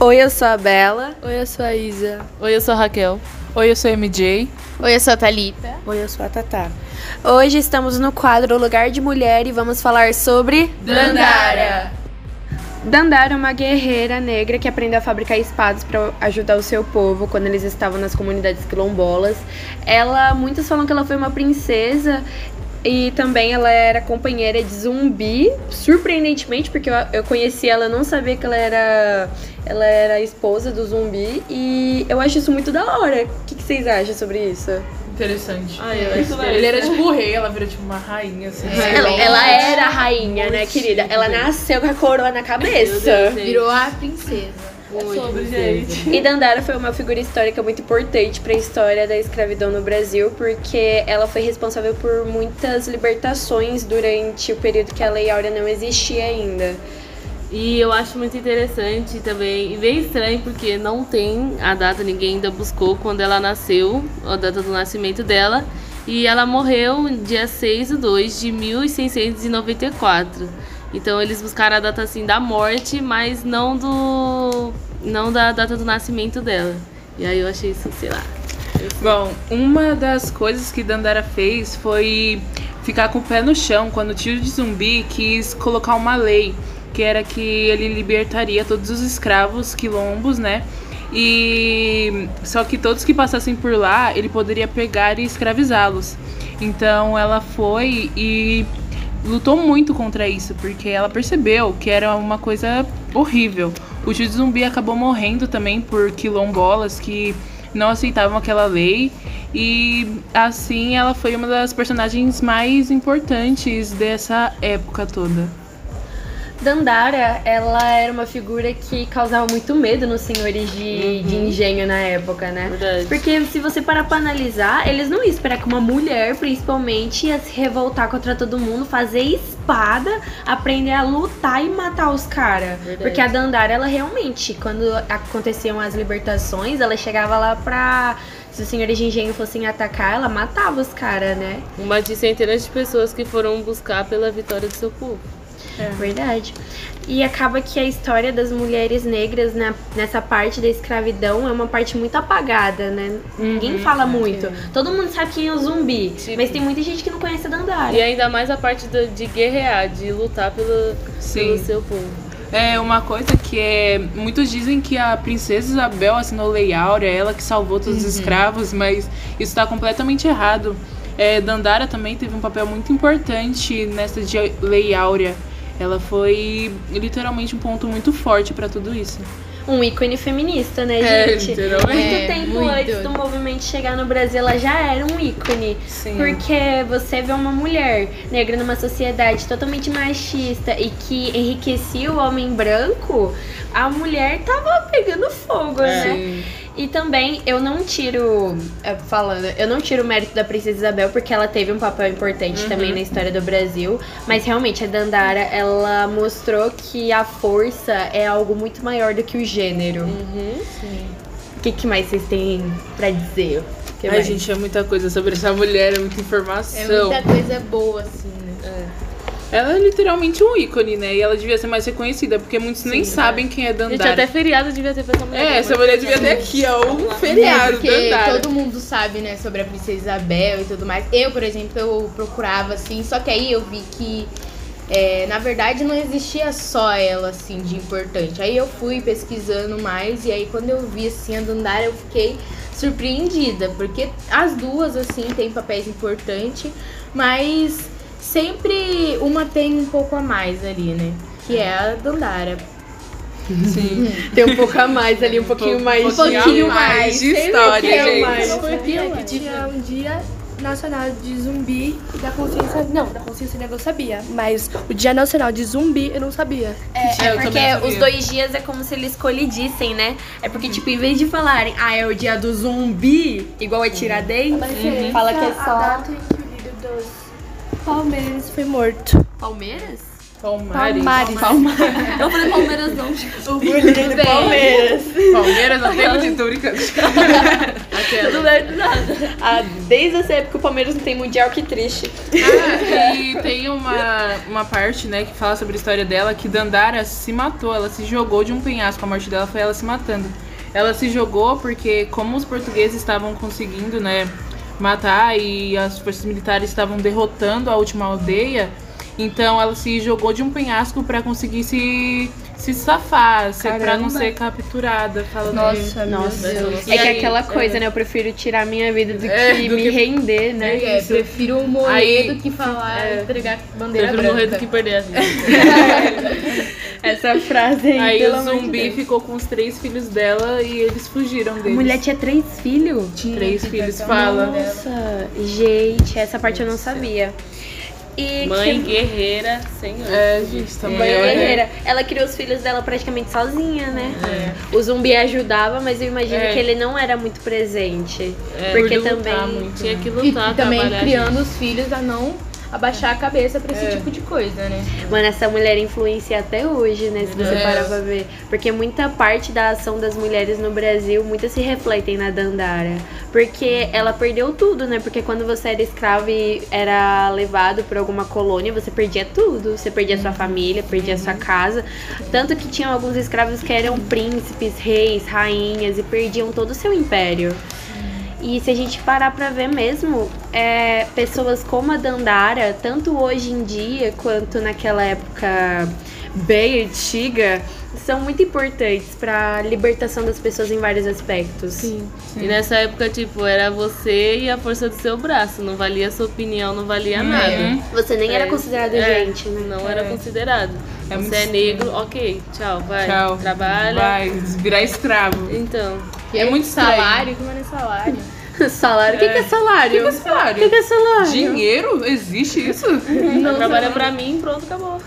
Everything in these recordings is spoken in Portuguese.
Oi, eu sou a Bela. Oi, eu sou a Isa. Oi, eu sou a Raquel. Oi, eu sou a MJ. Oi, eu sou a Thalita. Oi, eu sou a Tatá. Hoje estamos no quadro Lugar de Mulher e vamos falar sobre Dandara. Dandara é uma guerreira negra que aprendeu a fabricar espadas para ajudar o seu povo quando eles estavam nas comunidades quilombolas. Ela, muitos falam que ela foi uma princesa e também ela era companheira de zumbi, surpreendentemente, porque eu, eu conheci ela, não sabia que ela era ela era esposa do zumbi e eu acho isso muito da hora. O que, que vocês acham sobre isso? Interessante. Ah, eu acho Ele era tipo o rei, ela virou tipo uma rainha, assim. Ela, ela era a rainha, né, querida? Ela nasceu com a coroa na cabeça. Virou a princesa. sobre, gente. E Dandara foi uma figura histórica muito importante para a história da escravidão no Brasil, porque ela foi responsável por muitas libertações durante o período que a Lei Áurea não existia ainda. E eu acho muito interessante também, e bem estranho, porque não tem a data, ninguém ainda buscou quando ela nasceu, a data do nascimento dela. E ela morreu dia 6 de 2 de 1694. Então eles buscaram a data assim da morte, mas não do. não da data do nascimento dela. E aí eu achei isso, sei lá. Bom, uma das coisas que Dandara fez foi ficar com o pé no chão quando o tio de zumbi quis colocar uma lei que era que ele libertaria todos os escravos quilombos, né? E só que todos que passassem por lá, ele poderia pegar e escravizá-los. Então ela foi e lutou muito contra isso, porque ela percebeu que era uma coisa horrível. O tio zumbi acabou morrendo também por quilombolas que não aceitavam aquela lei e assim ela foi uma das personagens mais importantes dessa época toda. Dandara, ela era uma figura que causava muito medo nos senhores de, de engenho na época, né? Verdade. Porque se você parar pra analisar, eles não iam esperar que uma mulher, principalmente, ia se revoltar contra todo mundo, fazer espada, aprender a lutar e matar os caras. Porque a Dandara, ela realmente, quando aconteciam as libertações, ela chegava lá pra. Se os senhores de engenho fossem atacar, ela matava os caras, né? Uma de centenas de pessoas que foram buscar pela vitória do seu povo. Verdade. E acaba que a história das mulheres negras né, nessa parte da escravidão é uma parte muito apagada, né? Ninguém fala muito. Todo mundo sabe quem é o zumbi, Tipo- mas tem muita gente que não conhece a Dandara. E ainda mais a parte do- de guerrear, de lutar pelo, Sim. pelo seu povo. É uma coisa que é. Muitos dizem que a princesa Isabel assinou Lei Áurea, ela que salvou todos os escravos, mas isso está completamente errado. É, Dandara também teve um papel muito importante nessa de Lei Áurea. Ela foi literalmente um ponto muito forte para tudo isso. Um ícone feminista, né, É, gente? literalmente. Muito É, tempo muito. antes do movimento chegar no Brasil, ela já era um ícone. Sim. Porque você vê uma mulher negra numa sociedade totalmente machista e que enriquecia o homem branco, a mulher tava pegando fogo, né? Sim. E também eu não tiro, é, falando, eu não tiro o mérito da Princesa Isabel porque ela teve um papel importante também na história do Brasil, mas realmente a Dandara, ela mostrou que a força é algo muito maior do que o gênero. O que, que mais vocês têm pra dizer? Que Ai, mais? gente, é muita coisa sobre essa mulher, é muita É informação. muita coisa boa, assim, né? Ela é literalmente um ícone, né? E ela devia ser mais reconhecida, porque muitos nem sabem quem é Gente, Dandara. até feriado devia ter essa mulher. É, essa mulher devia ter aqui, ó, um É, feriado, porque Dandara. todo mundo sabe, né, sobre a Princesa Isabel e tudo mais. Eu, por exemplo, eu procurava, assim, só que aí eu vi que, é, na verdade, não existia só ela, assim, de importante. Aí eu fui pesquisando mais e aí quando eu vi, assim, a Dandara, eu fiquei surpreendida, porque as duas, assim, têm papéis importantes, mas sempre uma tem um pouco a mais ali, né, que é a Dandara. Sim. Tem um pouco a mais ali, um pouquinho mais Um de- pouquinho mais de história, gente. mais. Eu sabia que tinha um dia nacional de zumbi e da consciência. Não, da consciência negra eu sabia. Mas o dia nacional de zumbi eu não sabia. É, É, é porque sabia. os dois dias é como se eles colidissem, né? É porque, tipo, em vez de falarem, ah, é o dia do zumbi, igual é Tiradentes, Uhum. fala que é A só data em que o líder dos Palmeiras foi morto. Palmeiras? Palmares. Palmares. Eu falei Palmeiras não. O bullying do Palmeiras. Palmeiras não tem muito, brincando. Tudo bem, do nada. Ah, desde essa época o Palmeiras não tem mundial, que triste. Ah, e tem uma, uma parte, né, que fala sobre a história dela, que Dandara se matou, ela se jogou de um penhasco, a morte dela foi ela se matando. Ela se jogou porque como os portugueses estavam conseguindo, né, matar e as forças militares estavam derrotando a última aldeia, então ela se jogou de um penhasco pra conseguir se se safar, pra não ser capturada. Fala Nossa, Nossa. É que aí, aquela coisa, né? Eu prefiro tirar minha vida do que É, do me que- render, né? É, prefiro morrer Aí- do que falar e entregar bandeira Prefiro morrer branca. do que perder a vida. Essa frase aí, Aí pelo o de zumbi Deus. ficou com os três filhos dela e eles fugiram A deles. mulher tinha três filhos? três filhos, fala. Nossa, gente, essa parte eu não sabia. E Mãe que- guerreira, senhor. É, gente, também. Mãe é. guerreira. Ela criou os filhos dela praticamente sozinha, né? O zumbi ajudava, mas eu imagino É. que ele não era muito presente. É, porque por lutar também. muito. Tinha que E lutar, também trabalhar. criando os filhos a não abaixar a cabeça pra esse É. tipo de coisa, né? Mano, essa mulher influencia até hoje, né? Se você É. parar pra ver. Porque muita parte da ação das mulheres no Brasil, muitas se refletem na Dandara. Porque ela perdeu tudo, né? Porque quando você era escravo e era levado pra alguma colônia, você perdia tudo. Você perdia sua família, perdia sua casa. Tanto que tinham alguns escravos que eram príncipes, reis, rainhas e perdiam todo o seu império. E se a gente parar pra ver mesmo, é, pessoas como a Dandara, tanto hoje em dia quanto naquela época bem antiga, são muito importantes pra libertação das pessoas em vários aspectos. Sim. E nessa época, tipo, era você e a força do seu braço. Não valia a sua opinião, não valia nada. Você nem era É, considerado é, gente, né? Não era considerado. É você é negro, ok, tchau, vai. Tchau. Trabalha. Vai virar escravo. Então, E É muito estranho. salário, como é salário? salário. O que, que é O que salário? que é salário? O que, que é salário? Dinheiro? Existe isso? não trabalha pra mim, pronto, acabou.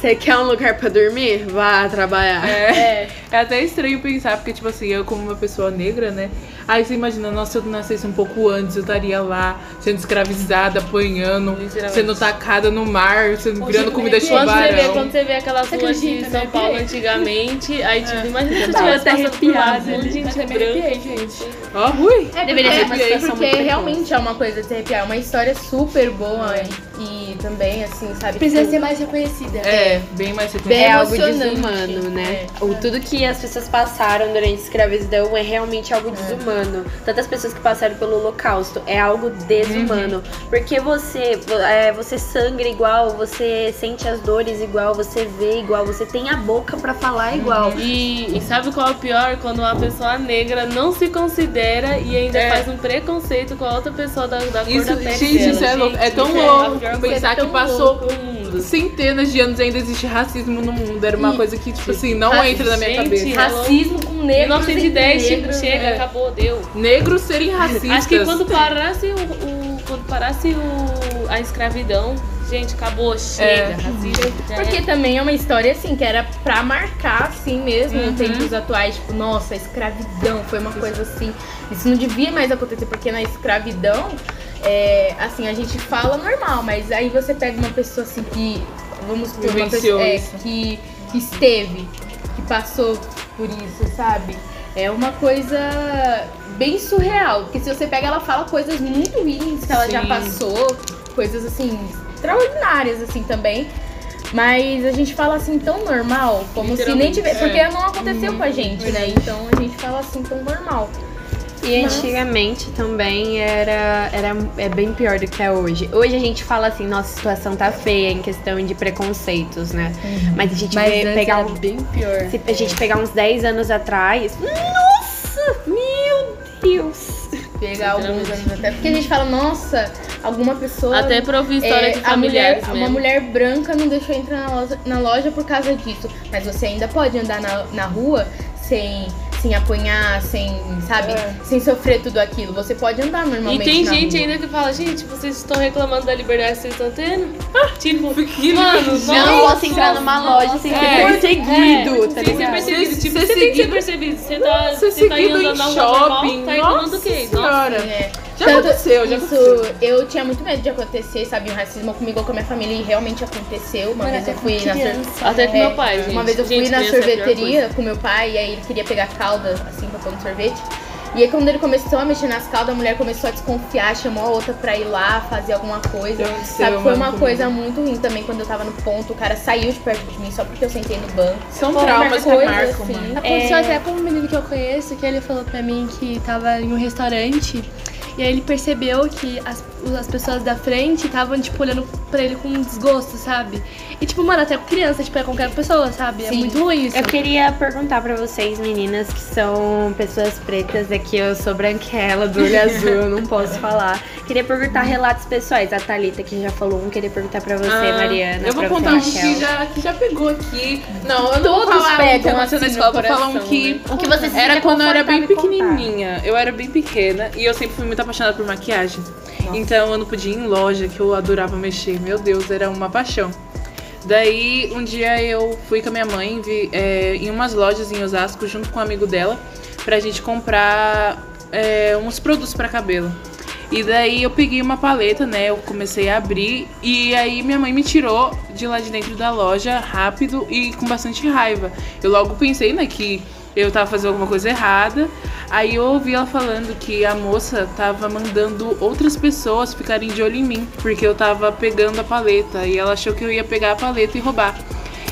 Você quer um lugar pra dormir? Vá trabalhar. É. É até estranho pensar, porque, tipo assim, eu como uma pessoa negra, né? Aí você imagina, nossa, se eu nascesse um pouco antes, eu estaria lá, sendo escravizada, apanhando, Literalmente. sendo tacada no mar, sendo, virando comida de Quando você, vê, tubarão. quando você vê aquelas ruas de São né? Paulo antigamente, aí tipo, imagina se você Tava tivesse até passando por lá, arrepiada um monte de gente eu me branca. arrepiei, gente. Ó, Rui. É, Deveria ser uma porque, situação realmente é uma coisa de se arrepiar. É uma história super boa e, e também, assim, sabe? Precisa tipo, ser mais reconhecida. É, bem mais Bem reconhecido. é algo desumano, né? É. O, tudo que as pessoas passaram durante a escravidão é realmente algo desumano. Tantas pessoas que passaram pelo holocausto é algo desumano. Porque você, vo- é, você sangra igual, você sente as dores igual, você vê igual, você tem a boca pra falar igual. E, e sabe qual é o pior? Quando uma pessoa negra não se considera e ainda É. faz um preconceito com a outra pessoa da, da cor Isso, da pele gente, dela. isso é louco. É tão louco pensar que passou mundo. centenas de anos e ainda existe racismo no mundo. Era uma E- coisa que, tipo assim, não Raci- entra na minha gente, cabeça. Racismo com negros. 1910, e tipo, chega, é. acabou, deu. Negros serem racistas. Acho que quando parasse o, o- quando parasse o, a escravidão, gente, acabou, chega, É. racismo. já Porque era. também é uma história assim, que era pra marcar assim mesmo, Uhum. em tempos atuais, tipo, nossa, a escravidão foi uma coisa assim. Isso não devia mais acontecer, porque na escravidão, é, assim, a gente fala normal, mas aí você pega uma pessoa assim que, vamos por uma pessoa é, que, que esteve, que passou por isso, sabe? É uma coisa bem surreal, porque se você pega, ela fala coisas muito ruins que ela já Sim. passou, coisas assim, extraordinárias assim também. Mas a gente fala assim tão normal, como se nem tivesse. Porque é. não aconteceu com a gente, né? Então a gente fala assim tão normal. E antigamente também era, era é bem pior do que é hoje. Hoje a gente fala assim, nossa, a situação tá feia em questão de preconceitos, né? Mas a gente Mas vê, pegar um, bem pior. se a gente pegar uns 10 anos atrás, nossa, meu Deus. Pegar alguns anos até. Porque a gente fala, nossa, alguma pessoa. Até pra ouvir história é, de a mulher, familiares uma mulher branca não deixou entrar na loja, na loja por causa disso. Mas você ainda pode andar na, na rua sem, sem apanhar, sem, sabe? Sem sofrer tudo aquilo. Você pode andar E normalmente. tem na gente rua. ainda que fala, gente, vocês estão reclamando da liberdade que vocês estão tendo? tipo, Que mano, nossa, não posso entrar numa loja sem ser É, perseguido, é, tá sem ser ligado? Ser- Tipo, você tem que ser seguido- percebido. Você tá, você tá indo em andando na rua shopping, normal, tá reclamando do nossa quê? É. Já Tanto- aconteceu, já isso, aconteceu. eu tinha muito medo de acontecer, sabe, um racismo comigo ou com a minha família e realmente aconteceu. Uma Mano, vez eu até fui na sor- criança. Até com É, meu pai, gente. Uma vez eu fui Gente, na é sorveteria com meu pai e aí ele queria pegar calda, assim, pra pôr no sorvete. E aí quando ele começou a mexer nas caldas, a mulher começou a desconfiar, chamou a outra pra ir lá fazer alguma coisa. Aconteceu, Sabe, foi uma comigo. coisa muito ruim também quando eu tava no ponto. O cara saiu de perto de mim só porque eu sentei no banco. São Pô, traumas que marcam, assim. mano. Aconteceu É. até com um menino que eu conheço, que ele falou pra mim que tava em um restaurante e aí ele percebeu que as, as pessoas da frente estavam, tipo, olhando pra ele com desgosto, sabe? E, tipo, mano, até com criança, tipo, é qualquer pessoa, sabe? É Sim. muito ruim isso. Eu queria perguntar pra vocês, meninas, que são pessoas pretas, aqui eu sou branquela, do olho azul, eu não posso falar. Queria perguntar relatos pessoais. A Thalita, que já falou um, queria perguntar pra você, Ah, Mariana. Eu vou pra contar você, um que já, que já pegou aqui. Não, eu não Todos vou falar um que aconteceu na escola, vou falar um que... né? O que você se Era quando eu era bem pequenininha. Eu era bem pequena e eu sempre fui muito apaixonada por maquiagem. Então eu não podia ir em loja, que eu adorava mexer. Meu Deus, era uma paixão. Daí um dia eu fui com a minha mãe vi- é, em umas lojas em Osasco junto com um amigo dela pra gente comprar é, uns produtos pra cabelo. E daí eu peguei uma paleta, né? Eu comecei a abrir e aí minha mãe me tirou de lá de dentro da loja rápido e com bastante raiva. Eu logo pensei, né, que eu tava fazendo alguma coisa errada. Aí eu ouvi ela falando que a moça tava mandando outras pessoas ficarem de olho em mim, porque eu tava pegando a paleta e ela achou que eu ia pegar a paleta e roubar.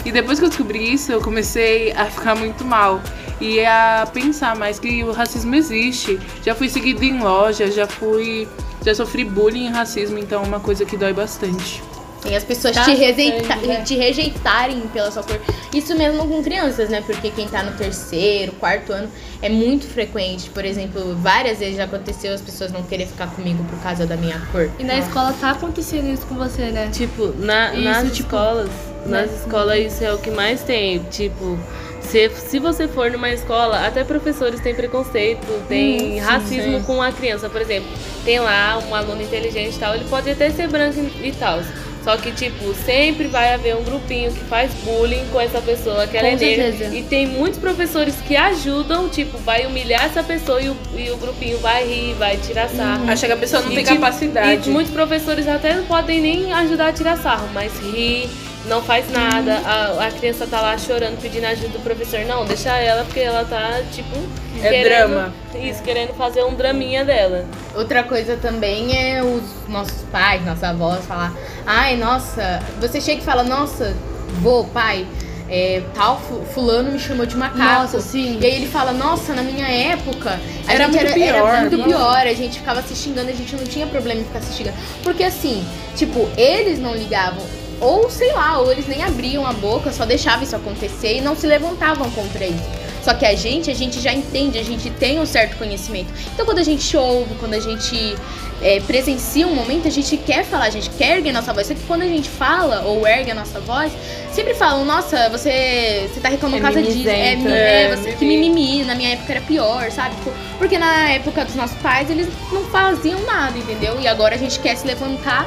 E depois que eu descobri isso, eu comecei a ficar muito mal e a pensar mais que o racismo existe. Já fui seguida em loja, já fui, já sofri bullying e racismo, então é uma coisa que dói bastante. Tem as pessoas Tá te, rejeita- sangue, né? te rejeitarem pela sua cor. Isso mesmo com crianças, né? Porque quem tá no terceiro, quarto ano é muito frequente. Por exemplo, várias vezes já aconteceu as pessoas não querer ficar comigo por causa da minha cor. E na escola tá acontecendo isso com você, né? Tipo, na, Isso, nas tipo, escolas, nas escolas isso é o que mais tem. Tipo, se, se você for numa escola, até professores têm preconceito, tem racismo com a criança. Por exemplo, tem lá um aluno inteligente e tal, ele pode até ser branco e tal. Só que, tipo, sempre vai haver um grupinho que faz bullying com essa pessoa que ela Com é negra. E tem muitos professores que ajudam, tipo, vai humilhar essa pessoa e o, e o grupinho vai rir, vai tirar sarro. Acha que a pessoa não E, tem tipo, capacidade. E muitos professores até não podem nem ajudar a tirar sarro, mas ri, não faz nada. A, a criança tá lá chorando, pedindo ajuda do professor. Não, deixa ela, porque ela tá, tipo. É drama. Isso, querendo fazer um draminha dela. Outra coisa também é os nossos pais, nossas avós falar: ai, nossa, você chega e fala: nossa, vô, pai, é, tal fu- fulano me chamou de macaco. Nossa, sim. E aí ele fala: nossa, na minha época a Era gente muito era, pior. era muito pior, a gente ficava se xingando, a gente não tinha problema em ficar se xingando. Porque assim, tipo, eles não ligavam. Ou sei lá, ou eles nem abriam a boca, só deixavam isso acontecer e não se levantavam contra isso. Só que a gente, a gente já entende, a gente tem um certo conhecimento. Então quando a gente ouve, quando a gente é, presencia um momento, a gente quer falar, a gente quer erguer a nossa voz. Só que quando a gente fala ou ergue a nossa voz, sempre falam, nossa, você, você tá reclamando É por causa disso. É, mi- é, É, você que mimimi. mimimi, na minha época era pior, sabe? Tipo, Porque na época dos nossos pais, eles não faziam nada, entendeu? E agora a gente quer se levantar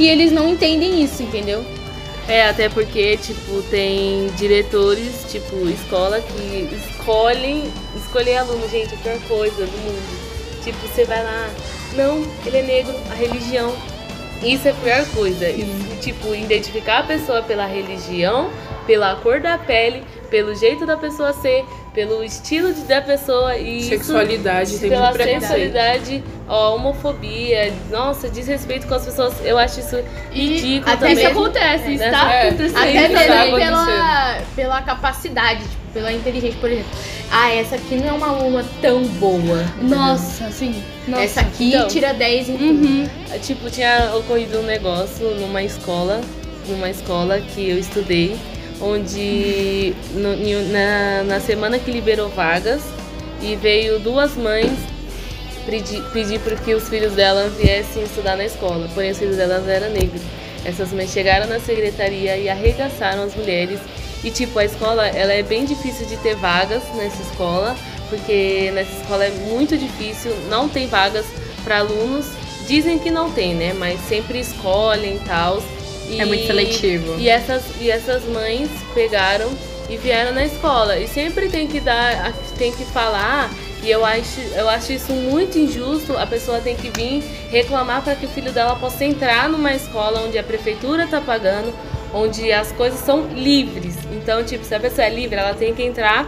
e eles não entendem isso, entendeu? É, até porque, tipo, tem diretores, tipo, escola que escolhem, escolher aluno, gente, a pior coisa do mundo. Tipo, você vai lá, não, ele é negro, a religião. Isso é a pior coisa. E, tipo, identificar a pessoa pela religião, pela cor da pele, pelo jeito da pessoa ser, pelo estilo de- da pessoa e isso- Sexualidade, tem pela sexualidade, ó, homofobia, nossa, desrespeito com as pessoas. Eu acho isso ridículo até também. Isso acontece, Né? está É. acontecendo. Até Isso tá mesmo acontecendo. pela, pela capacidade, tipo, pela inteligência, por exemplo. Ah, essa aqui não é uma aluna tão boa. Nossa, sim. Nossa. essa aqui então. tira 10 em tudo. Uhum. Tipo, tinha ocorrido um negócio numa escola, numa escola que eu estudei, onde no- na, na semana que liberou vagas e veio duas mães pedir, pedir para que os filhos dela viessem estudar na escola, porém os filhos delas eram negros. Essas mães chegaram na secretaria e arregaçaram as mulheres. E tipo, a escola, ela é bem difícil de ter vagas nessa escola, porque nessa escola é muito difícil, não tem vagas para alunos. Dizem que não tem, né? Mas sempre escolhem e tal. É muito seletivo. E essas, e essas mães pegaram e vieram na escola. E sempre tem que dar, tem que falar E eu acho, eu acho isso muito injusto. A pessoa tem que vir reclamar para que o filho dela possa entrar numa escola onde a prefeitura está pagando, onde as coisas são livres. Então, tipo, se a pessoa é livre, ela tem que entrar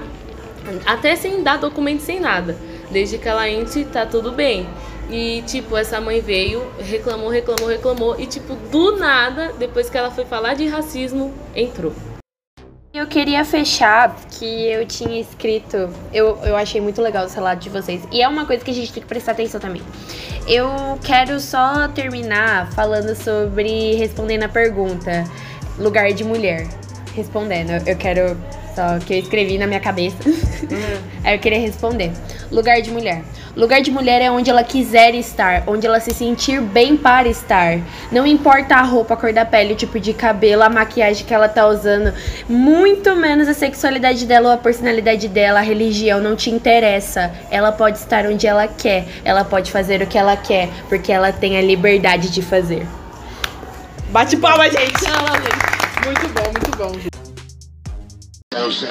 até sem dar documento, sem nada. Desde que ela entre, tá tudo bem. E, tipo, essa mãe veio, reclamou, reclamou, reclamou. E, tipo, do nada, depois que ela foi falar de racismo, entrou. Eu queria fechar que eu tinha escrito. Eu, eu achei muito legal esse relato de vocês. E é uma coisa que a gente tem que prestar atenção também. Eu quero só terminar falando sobre. respondendo a pergunta: lugar de mulher. Respondendo. Eu quero. Só que eu escrevi na minha cabeça. Aí eu queria responder. Lugar de mulher. Lugar de mulher é onde ela quiser estar, onde ela se sentir bem para estar. Não importa a roupa, a cor da pele, o tipo de cabelo, a maquiagem que ela tá usando, muito menos a sexualidade dela ou a personalidade dela, a religião, não te interessa. Ela pode estar onde ela quer, ela pode fazer o que ela quer, porque ela tem a liberdade de fazer. Bate palma, gente. Muito bom, muito bom. Gente.